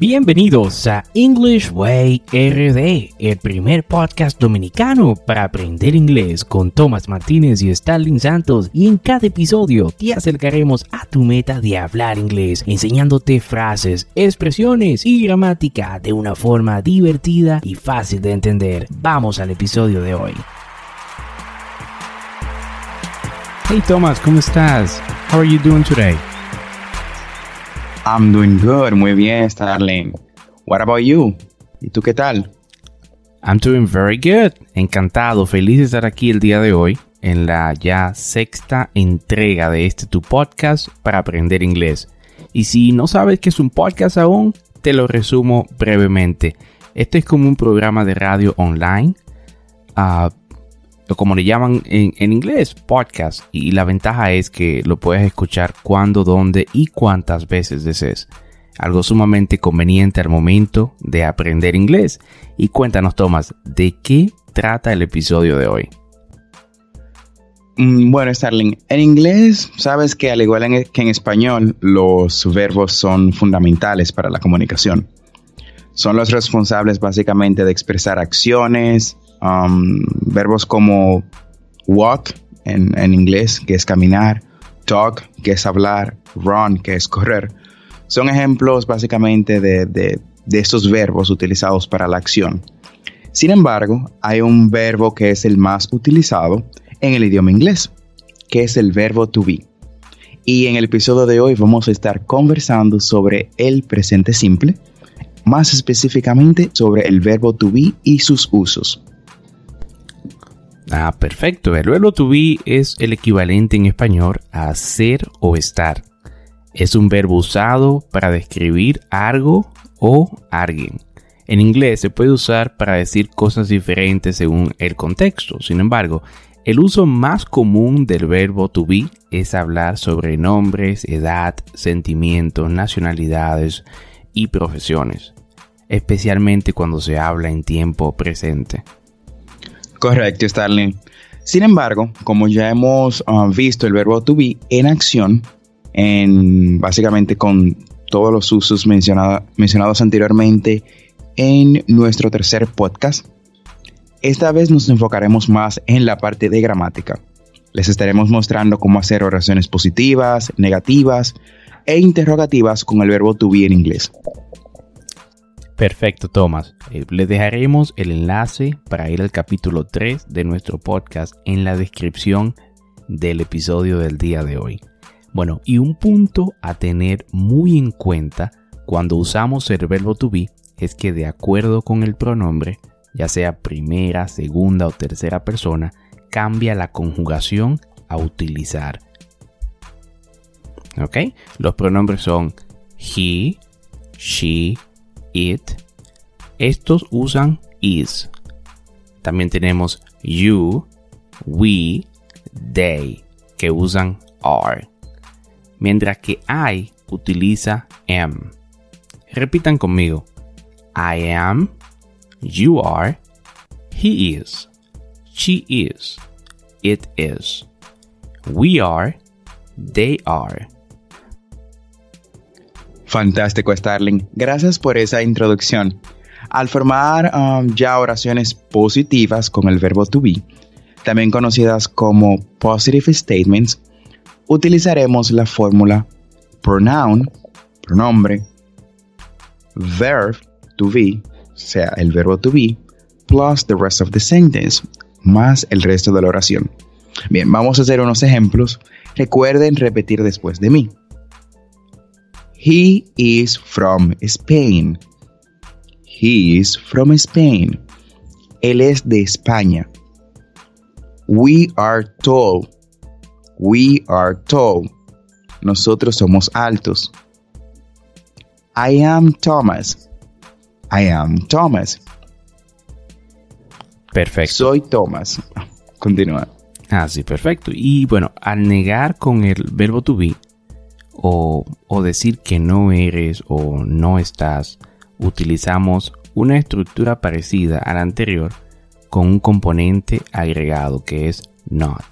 Bienvenidos a English Way RD, el primer podcast dominicano para aprender inglés con Tomás Martínez y Stalin Santos. Y en cada episodio te acercaremos a tu meta de hablar inglés, enseñándote frases, expresiones y gramática de una forma divertida y fácil de entender. Vamos al episodio de hoy. Hey Thomas, ¿cómo estás? How are you doing today? I'm doing good, muy bien, Starling. What about you? ¿Y tú qué tal? I'm doing very good. Encantado, feliz de estar aquí el día de hoy en la ya sexta entrega de este tu podcast para aprender inglés. Y si no sabes qué es un podcast aún, te lo resumo brevemente. Este es como un programa de radio online uh, como le llaman en, inglés, podcast. Y la ventaja es que lo puedes escuchar cuando, dónde y cuántas veces desees. Algo sumamente conveniente al momento de aprender inglés. Y cuéntanos, Tomás, ¿de qué trata el episodio de hoy? Mm, bueno, Starling, en inglés sabes que al igual que en español, los verbos son fundamentales para la comunicación. Son los responsables básicamente de expresar acciones, Um, verbos como walk en, inglés, que es caminar, talk, que es hablar, run, que es correr, son ejemplos básicamente de, de, estos verbos utilizados para la acción. Sin embargo, hay un verbo que es el más utilizado en el idioma inglés, que es el verbo to be. Y en el episodio de hoy vamos a estar conversando sobre el presente simple, más específicamente sobre el verbo to be y sus usos. Ah, perfecto. El verbo to be es el equivalente en español a ser o estar. Es un verbo usado para describir algo o alguien. En inglés se puede usar para decir cosas diferentes según el contexto. Sin embargo, el uso más común del verbo to be es hablar sobre nombres, edad, sentimientos, nacionalidades y profesiones, especialmente cuando se habla en tiempo presente. Correcto, Starling. Sin embargo, como ya hemos ah, visto el verbo to be en acción, en básicamente con todos los usos mencionados anteriormente en nuestro tercer podcast, esta vez nos enfocaremos más en la parte de gramática. Les estaremos mostrando cómo hacer oraciones positivas, negativas e interrogativas con el verbo to be en inglés. Perfecto, Tomás. Eh, les dejaremos el enlace para ir al capítulo 3 de nuestro podcast en la descripción del episodio del día de hoy. Bueno, y un punto a tener muy en cuenta cuando usamos el verbo to be es que de acuerdo con el pronombre, ya sea primera, segunda o tercera persona, cambia la conjugación a utilizar. ¿Ok? Los pronombres son he, she, it. Estos usan is. También tenemos you, we, they, que usan are. Mientras que I utiliza am. Repitan conmigo. I am, you are, he is, she is, it is, we are, they are. Fantástico, Starling. Gracias por esa introducción. Al formar um, ya oraciones positivas con el verbo to be, también conocidas como positive statements, utilizaremos la fórmula pronoun, pronombre, verb to be, o sea, el verbo to be, plus the rest of the sentence, más el resto de la oración. Bien, vamos a hacer unos ejemplos. Recuerden repetir después de mí. He is from Spain. He is from Spain. Él es de España. We are tall. We are tall. Nosotros somos altos. I am Thomas. I am Thomas. Perfecto. Soy Thomas. Continúa. Ah, sí, perfecto. Y bueno, al negar con el verbo to be o, decir que no eres o no estás, utilizamos una estructura parecida a la anterior con un componente agregado que es not.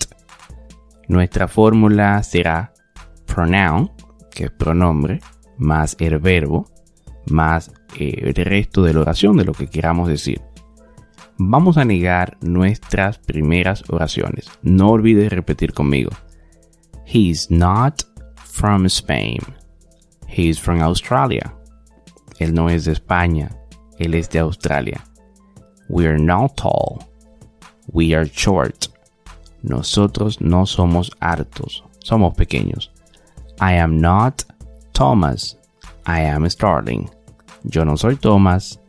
Nuestra fórmula será pronoun, que es pronombre, más el verbo, más eh, el resto de la oración de lo que queramos decir. Vamos a negar nuestras primeras oraciones. No olvides repetir conmigo. He's not from Spain. He's from Australia. Él no es de España. Él es de Australia. We are not tall. We are short. Nosotros no somos hartos. Somos pequeños. I am not Thomas. I am Starling. Yo no soy Thomas.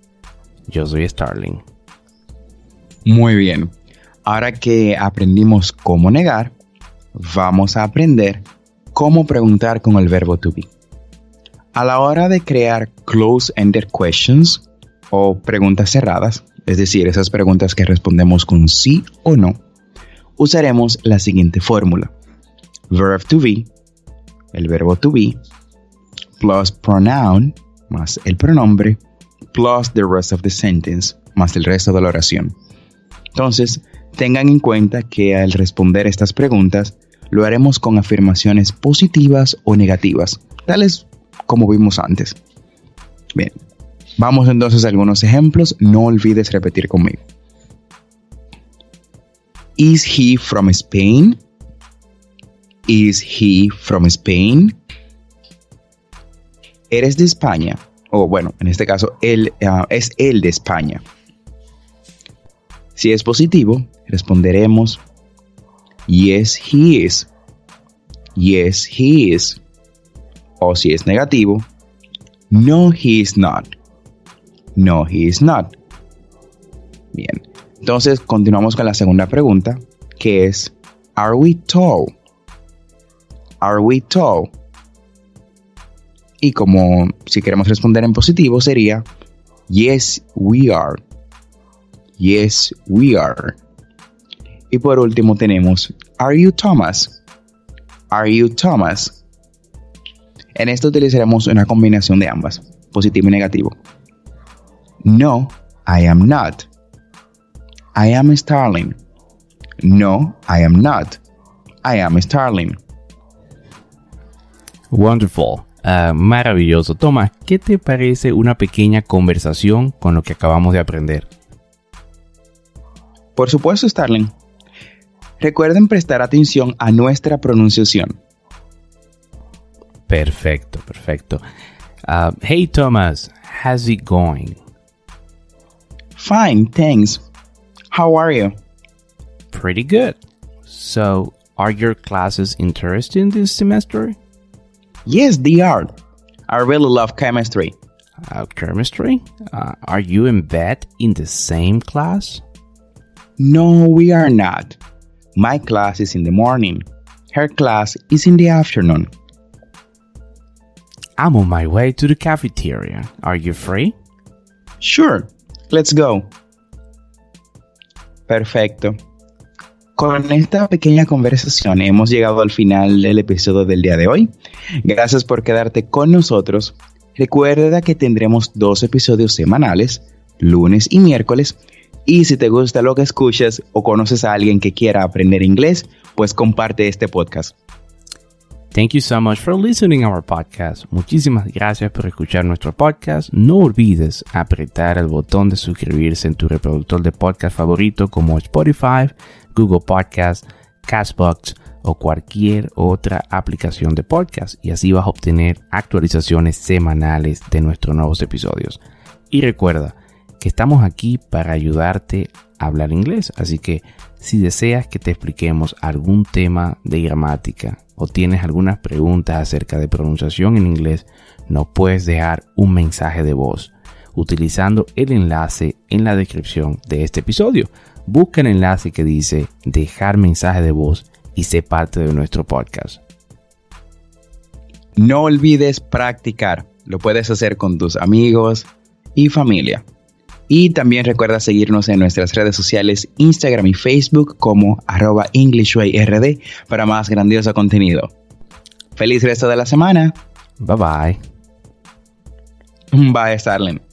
Yo soy Starling. Muy bien. Ahora que aprendimos cómo negar, vamos a aprender cómo preguntar con el verbo to be. A la hora de crear close-ended questions o preguntas cerradas, es decir, esas preguntas que respondemos con sí o no, usaremos la siguiente fórmula. Verb to be, el verbo to be, plus pronoun, más el pronombre, plus the rest of the sentence, más el resto de la oración. Entonces, tengan en cuenta que al responder estas preguntas, lo haremos con afirmaciones positivas o negativas, tales como vimos antes. Bien, vamos entonces a algunos ejemplos, no olvides repetir conmigo. Is he from Spain? Is he from Spain? ¿Eres de España? O bueno, en este caso, él uh, es él de España. Si es positivo, responderemos Yes, he is. Yes, he is. O si es negativo, No, he is not. No, he is not. Bien. Entonces continuamos con la segunda pregunta, que es Are we tall? Are we tall? Y como si queremos responder en positivo sería Yes, we are. Yes, we are. Y por último tenemos Are you Thomas? Are you Thomas? En esto utilizaremos una combinación de ambas, positivo y negativo. No, I am not. I am Starling. No, I am not. I am Starling. Wonderful. Uh, maravilloso. Thomas, ¿qué te parece una pequeña conversación con lo que acabamos de aprender? Por supuesto, Starling. Recuerden prestar atención a nuestra pronunciación. Perfecto, perfecto. Uh, hey Thomas, how's it going? Fine, thanks. How are you? Pretty good. So, are your classes interesting this semester? Yes, they are. I really love chemistry. Uh, chemistry? Uh, are you and Beth in the same class? No, we are not. My class is in the morning. Her class is in the afternoon. I'm on my way to the cafeteria. Are you free? Sure, let's go. Perfecto. Con esta pequeña conversación hemos llegado al final del episodio del día de hoy. Gracias por quedarte con nosotros. Recuerda que tendremos dos episodios semanales, lunes y miércoles. Y si te gusta lo que escuchas o conoces a alguien que quiera aprender inglés, pues comparte este podcast. Thank you so much for listening our podcast. Muchísimas gracias por escuchar nuestro podcast. No olvides apretar el botón de suscribirse en tu reproductor de podcast favorito como Spotify, Google Podcast, Castbox o cualquier otra aplicación de podcast y así vas a obtener actualizaciones semanales de nuestros nuevos episodios. Y recuerda, que estamos aquí para ayudarte a hablar inglés. Así que si deseas que te expliquemos algún tema de gramática o tienes algunas preguntas acerca de pronunciación en inglés, nos puedes dejar un mensaje de voz utilizando el enlace en la descripción de este episodio. Busca el enlace que dice dejar mensaje de voz y sé parte de nuestro podcast. No olvides practicar. Lo puedes hacer con tus amigos y familia. Y también recuerda seguirnos en nuestras redes sociales Instagram y Facebook como arroba EnglishWayRD para más grandioso contenido. Feliz resto de la semana. Bye bye. Bye, Starling.